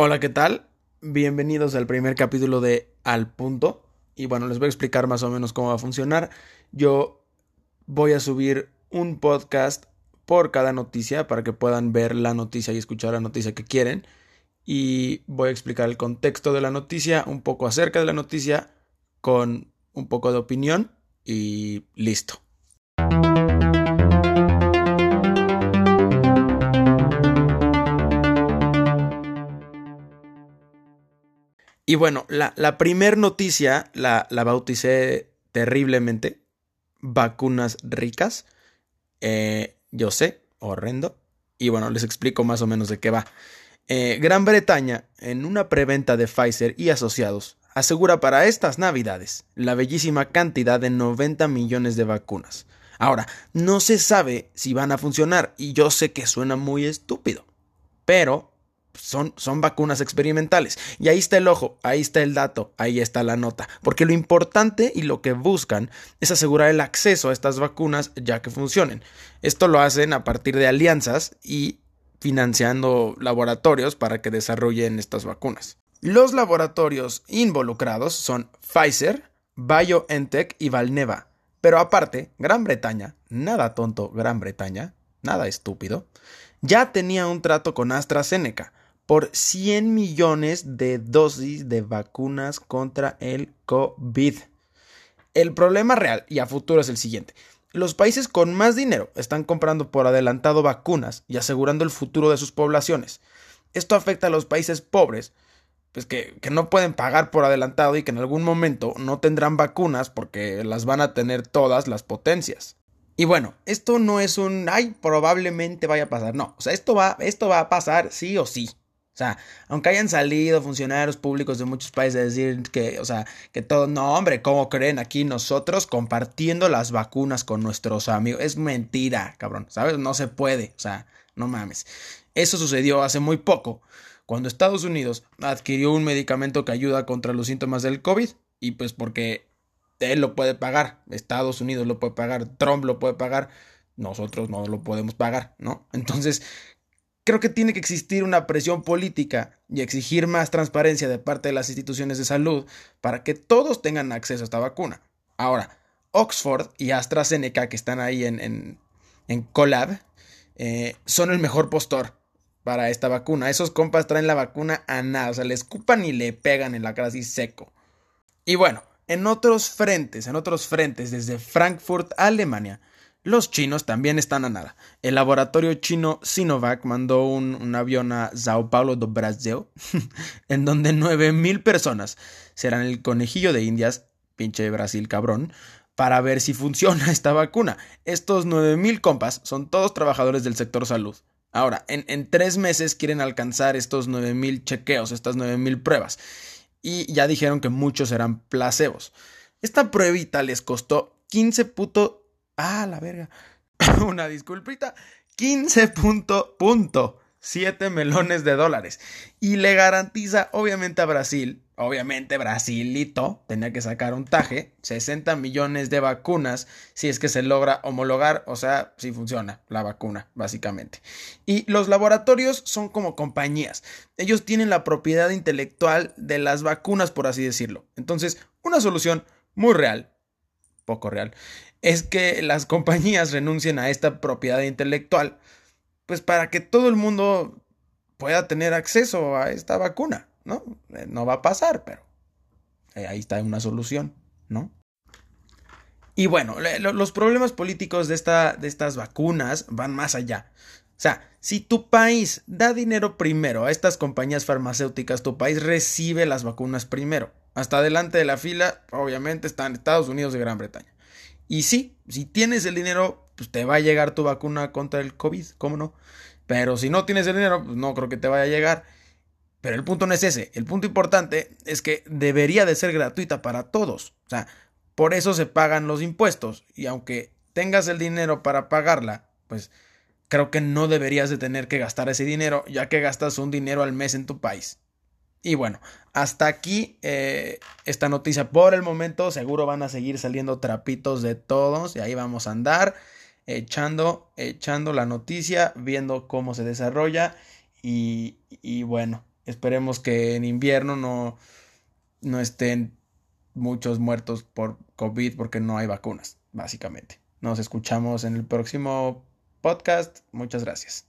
Hola, ¿qué tal? Bienvenidos al primer capítulo de Al Punto. Y bueno, les voy a explicar más o menos cómo va a funcionar. Yo voy a subir un podcast por cada noticia para que puedan ver la noticia y escuchar la noticia que quieren. Y voy a explicar el contexto de la noticia, un poco acerca de la noticia, con un poco de opinión y listo. Y bueno, la, la primer noticia la, bauticé terriblemente. Vacunas ricas. Eh, yo sé, horrendo. Y bueno, les explico más o menos de qué va. Eh, Gran Bretaña, en una preventa de Pfizer y asociados, asegura para estas navidades la bellísima cantidad de 90 millones de vacunas. Ahora, no se sabe si van a funcionar y yo sé que suena muy estúpido, pero son, son, vacunas experimentales. Y ahí está el ojo, ahí está el dato, ahí está la nota. Porque lo importante y lo que buscan es asegurar el acceso a estas vacunas ya que funcionen. Esto lo hacen a partir de alianzas y financiando laboratorios para que desarrollen estas vacunas. Los laboratorios involucrados son Pfizer, BioNTech y Valneva. Pero aparte, Gran Bretaña, nada tonto Gran Bretaña, nada estúpido, ya tenía un trato con AstraZeneca por 100 millones de dosis de vacunas contra el COVID. El problema real y a futuro es el siguiente. Los países con más dinero están comprando por adelantado vacunas y asegurando el futuro de sus poblaciones. Esto afecta a los países pobres, pues que, que, no pueden pagar por adelantado y que en algún momento no tendrán vacunas porque las van a tener todas las potencias. Y bueno, esto no es un ay, probablemente vaya a pasar. No, o sea, esto va, esto va a pasar sí o sí. O sea, aunque hayan salido funcionarios públicos de muchos países a decir que, o sea, que todo, no, hombre, ¿cómo creen aquí nosotros compartiendo las vacunas con nuestros amigos? Es mentira, cabrón, ¿sabes? No se puede, o sea, no mames. Eso sucedió hace muy poco, cuando Estados Unidos adquirió un medicamento que ayuda contra los síntomas del COVID, y pues porque él lo puede pagar, Estados Unidos lo puede pagar, Trump lo puede pagar, nosotros no lo podemos pagar, ¿no? Entonces, Creo que tiene que existir una presión política y exigir más transparencia de parte de las instituciones de salud para que todos tengan acceso a esta vacuna. Ahora, Oxford y AstraZeneca, que están ahí en, en, en Collab, eh, son el mejor postor para esta vacuna. Esos compas traen la vacuna a nada, o sea, le escupan y le pegan en la cara así seco. Y bueno, en otros frentes, en otros frentes, desde Frankfurt, Alemania, los chinos también están a nada. El laboratorio chino Sinovac mandó un, avión a Sao Paulo do Brasil, en donde 9.000 personas serán el conejillo de Indias, pinche Brasil cabrón, para ver si funciona esta vacuna. Estos 9.000 compas son todos trabajadores del sector salud. Ahora, en, en tres meses quieren alcanzar estos 9.000 chequeos, estas 9.000 pruebas. Y ya dijeron que muchos serán placebos. Esta pruebita les costó 15 puto Ah, la verga. Una disculpita. 15.7 melones de dólares. Y le garantiza, obviamente, a Brasil, obviamente Brasilito, tenía que sacar un taje, 60 millones de vacunas, si es que se logra homologar, o sea, si funciona la vacuna, básicamente. Y los laboratorios son como compañías. Ellos tienen la propiedad intelectual de las vacunas, por así decirlo. Entonces, una solución muy real, poco real, es que las compañías renuncien a esta propiedad intelectual, pues para que todo el mundo pueda tener acceso a esta vacuna, ¿no? Eh, no va a pasar, pero eh, ahí está una solución, ¿no? Y bueno, los problemas políticos de, esta, de estas vacunas van más allá. O sea, si tu país da dinero primero a estas compañías farmacéuticas, tu país recibe las vacunas primero. Hasta adelante de la fila, obviamente, están Estados Unidos y Gran Bretaña. Y sí, si tienes el dinero, pues te va a llegar tu vacuna contra el COVID, ¿cómo no? Pero si no tienes el dinero, pues no creo que te vaya a llegar. Pero el punto no es ese. El punto importante es que debería de ser gratuita para todos. O sea, por eso se pagan los impuestos. Y aunque tengas el dinero para pagarla, pues creo que no deberías de tener que gastar ese dinero, ya que gastas un dinero al mes en tu país. Y bueno, hasta aquí eh, esta noticia por el momento. Seguro van a seguir saliendo trapitos de todos y ahí vamos a andar echando, echando la noticia, viendo cómo se desarrolla y, y bueno, Esperemos que en invierno no, no estén muchos muertos por COVID porque no hay vacunas, básicamente. Nos escuchamos en el próximo podcast. Muchas gracias.